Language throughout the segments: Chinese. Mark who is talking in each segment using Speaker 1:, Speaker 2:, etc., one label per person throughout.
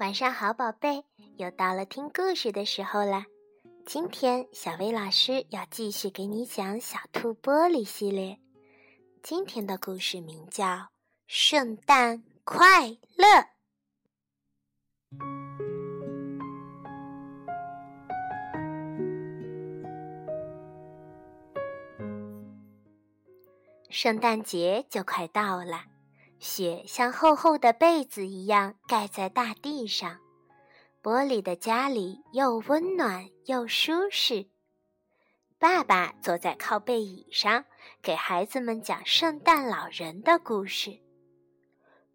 Speaker 1: 晚上好，宝贝，又到了听故事的时候了。今天小薇老师要继续给你讲《小兔玻璃》系列。今天的故事名叫《圣诞快乐》。圣诞节就快到了。雪像厚厚的被子一样盖在大地上，玻璃的家里又温暖又舒适。爸爸坐在靠背椅上，给孩子们讲圣诞老人的故事。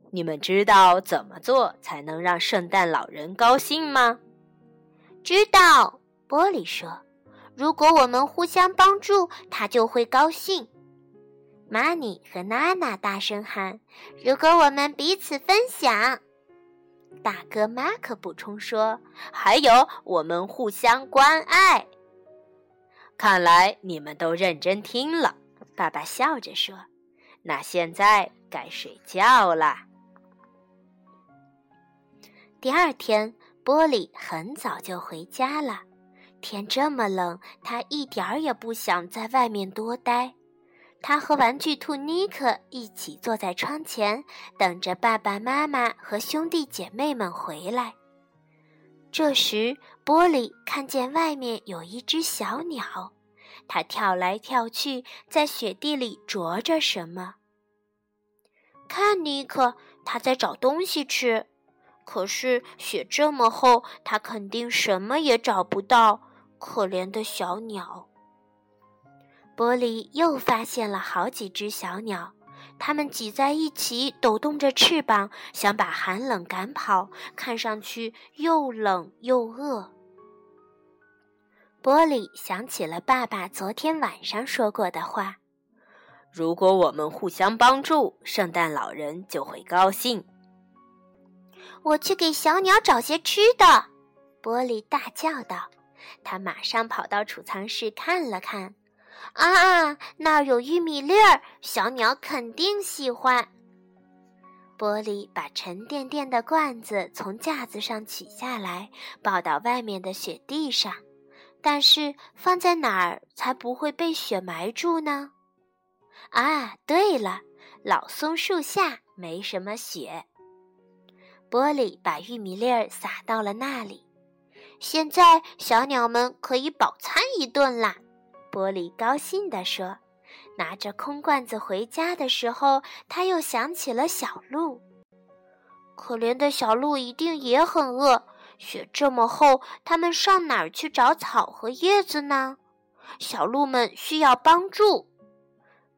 Speaker 2: 你们知道怎么做才能让圣诞老人高兴吗？
Speaker 1: 知道，玻璃说：“如果我们互相帮助，他就会高兴。”玛尼和娜娜大声喊：“如果我们彼此分享。”大哥马克补充说：“
Speaker 2: 还有，我们互相关爱。”看来你们都认真听了。爸爸笑着说：“那现在该睡觉了。”
Speaker 1: 第二天，玻璃很早就回家了。天这么冷，他一点儿也不想在外面多待。他和玩具兔尼克一起坐在窗前，等着爸爸妈妈和兄弟姐妹们回来。这时，玻璃看见外面有一只小鸟，它跳来跳去，在雪地里啄着什么。看，尼克，它在找东西吃。可是雪这么厚，它肯定什么也找不到。可怜的小鸟。玻璃又发现了好几只小鸟，它们挤在一起，抖动着翅膀，想把寒冷赶跑，看上去又冷又饿。玻璃想起了爸爸昨天晚上说过的话：“
Speaker 2: 如果我们互相帮助，圣诞老人就会高兴。”
Speaker 1: 我去给小鸟找些吃的，玻璃大叫道。他马上跑到储藏室看了看。啊，那儿有玉米粒儿，小鸟肯定喜欢。玻璃把沉甸甸的罐子从架子上取下来，抱到外面的雪地上。但是放在哪儿才不会被雪埋住呢？啊，对了，老松树下没什么雪。玻璃把玉米粒儿撒到了那里。现在小鸟们可以饱餐一顿啦。玻璃高兴地说：“拿着空罐子回家的时候，他又想起了小鹿。可怜的小鹿一定也很饿。雪这么厚，它们上哪儿去找草和叶子呢？小鹿们需要帮助。”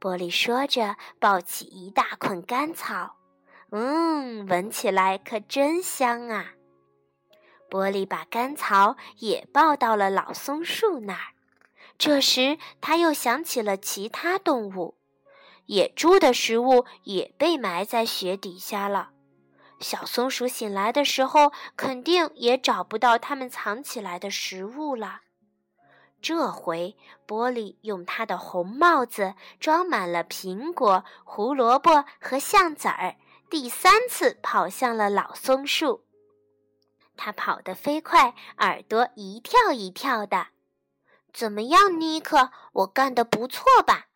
Speaker 1: 玻璃说着，抱起一大捆干草。“嗯，闻起来可真香啊！”玻璃把干草也抱到了老松树那儿。这时，他又想起了其他动物，野猪的食物也被埋在雪底下了。小松鼠醒来的时候，肯定也找不到它们藏起来的食物了。这回，玻璃用他的红帽子装满了苹果、胡萝卜和橡子儿，第三次跑向了老松树。他跑得飞快，耳朵一跳一跳的。怎么样，尼克？我干得不错吧？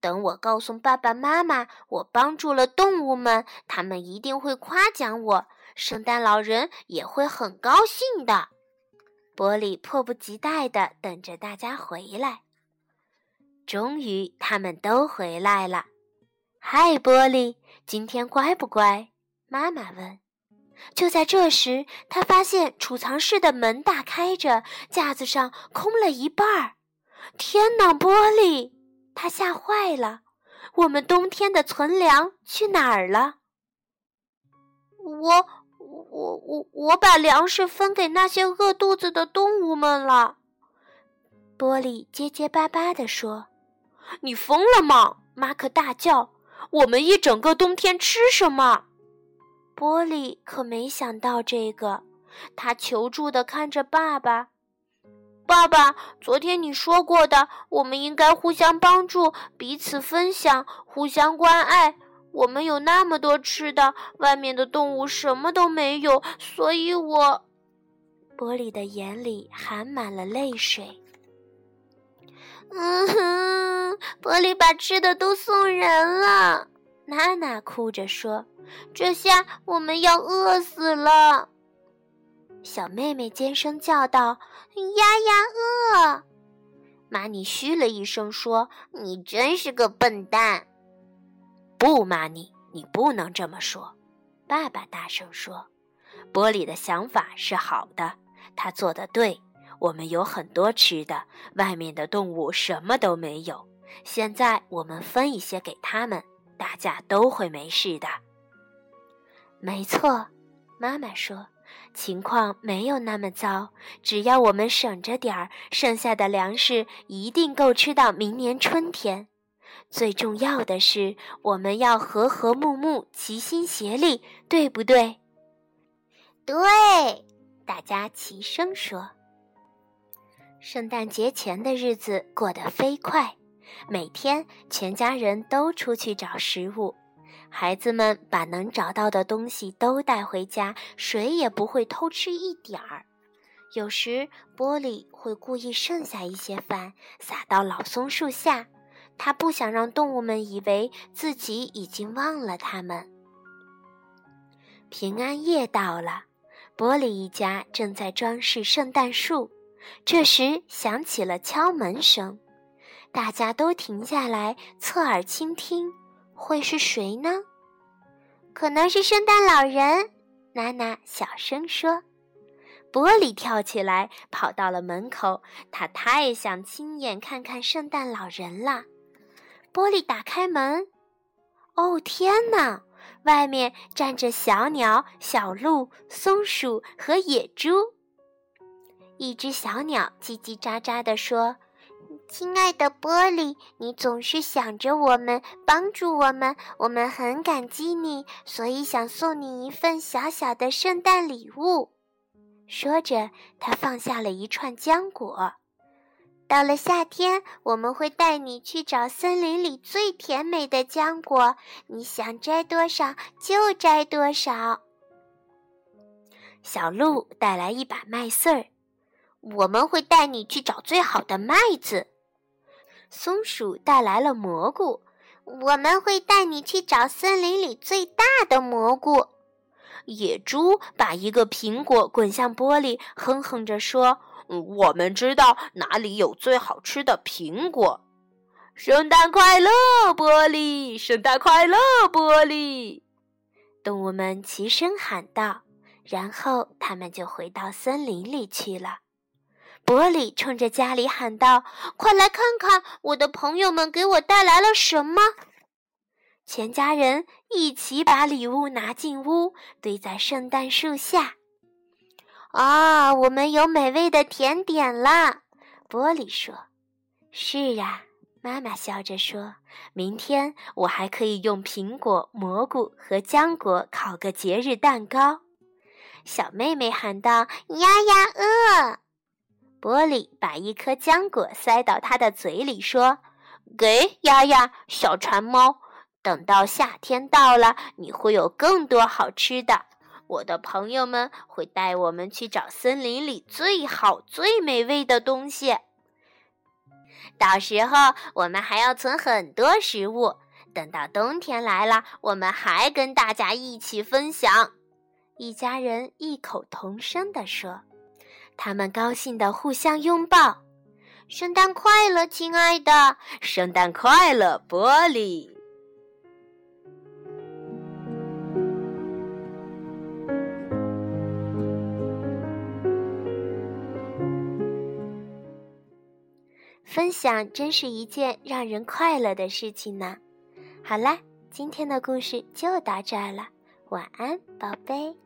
Speaker 1: 等我告诉爸爸妈妈我帮助了动物们，他们一定会夸奖我。圣诞老人也会很高兴的。玻璃迫不及待地等着大家回来。终于，他们都回来了。嗨，玻璃，今天乖不乖？妈妈问。就在这时，他发现储藏室的门大开着，架子上空了一半儿。天哪，玻璃！他吓坏了。我们冬天的存粮去哪儿了？我、我、我、我把粮食分给那些饿肚子的动物们了。玻璃结结巴巴地说：“
Speaker 2: 你疯了吗？”马克大叫：“我们一整个冬天吃什么？”
Speaker 1: 玻璃可没想到这个，他求助的看着爸爸：“爸爸，昨天你说过的，我们应该互相帮助，彼此分享，互相关爱。我们有那么多吃的，外面的动物什么都没有，所以我……玻璃的眼里含满了泪水。嗯哼，玻璃把吃的都送人了。娜娜哭着说：“这下我们要饿死了。”小妹妹尖声叫道：“丫丫饿！”玛尼嘘了一声说：“你真是个笨蛋。”
Speaker 2: 不，玛尼，你不能这么说。”爸爸大声说：“玻璃的想法是好的，他做的对。我们有很多吃的，外面的动物什么都没有。现在我们分一些给他们，大家都会没事的。”
Speaker 1: 没错，妈妈说。情况没有那么糟，只要我们省着点儿，剩下的粮食一定够吃到明年春天。最重要的是，我们要和和睦睦、齐心协力，对不对？对，大家齐声说。圣诞节前的日子过得飞快，每天全家人都出去找食物。孩子们把能找到的东西都带回家，谁也不会偷吃一点儿。有时玻璃会故意剩下一些饭，撒到老松树下，他不想让动物们以为自己已经忘了他们。平安夜到了，玻璃一家正在装饰圣诞树，这时响起了敲门声，大家都停下来侧耳倾听。会是谁呢？可能是圣诞老人。娜娜小声说。玻璃跳起来，跑到了门口。他太想亲眼看看圣诞老人了。玻璃打开门，哦天哪！外面站着小鸟、小鹿、松鼠和野猪。一只小鸟叽叽喳喳地说。亲爱的玻璃，你总是想着我们，帮助我们，我们很感激你，所以想送你一份小小的圣诞礼物。说着，他放下了一串浆果。到了夏天，我们会带你去找森林里最甜美的浆果，你想摘多少就摘多少。小鹿带来一把麦穗儿，我们会带你去找最好的麦子。松鼠带来了蘑菇，我们会带你去找森林里最大的蘑菇。野猪把一个苹果滚向玻璃，哼哼着说：“
Speaker 2: 我们知道哪里有最好吃的苹果。”圣诞快乐，玻璃！圣诞快乐，玻璃！
Speaker 1: 动物们齐声喊道，然后他们就回到森林里去了。玻璃冲着家里喊道：“快来看看我的朋友们给我带来了什么！”全家人一起把礼物拿进屋，堆在圣诞树下。啊，我们有美味的甜点啦！玻璃说：“是啊。”妈妈笑着说：“明天我还可以用苹果、蘑菇和浆果烤个节日蛋糕。”小妹妹喊道：“呀呀饿。”玻璃把一颗浆果塞到他的嘴里，说：“给丫丫，小馋猫。等到夏天到了，你会有更多好吃的。我的朋友们会带我们去找森林里最好、最美味的东西。到时候，我们还要存很多食物。等到冬天来了，我们还跟大家一起分享。”一家人异口同声地说。他们高兴地互相拥抱，圣诞快乐，亲爱的！
Speaker 2: 圣诞快乐，玻璃！
Speaker 1: 分享真是一件让人快乐的事情呢。好啦，今天的故事就到这儿了，晚安，宝贝。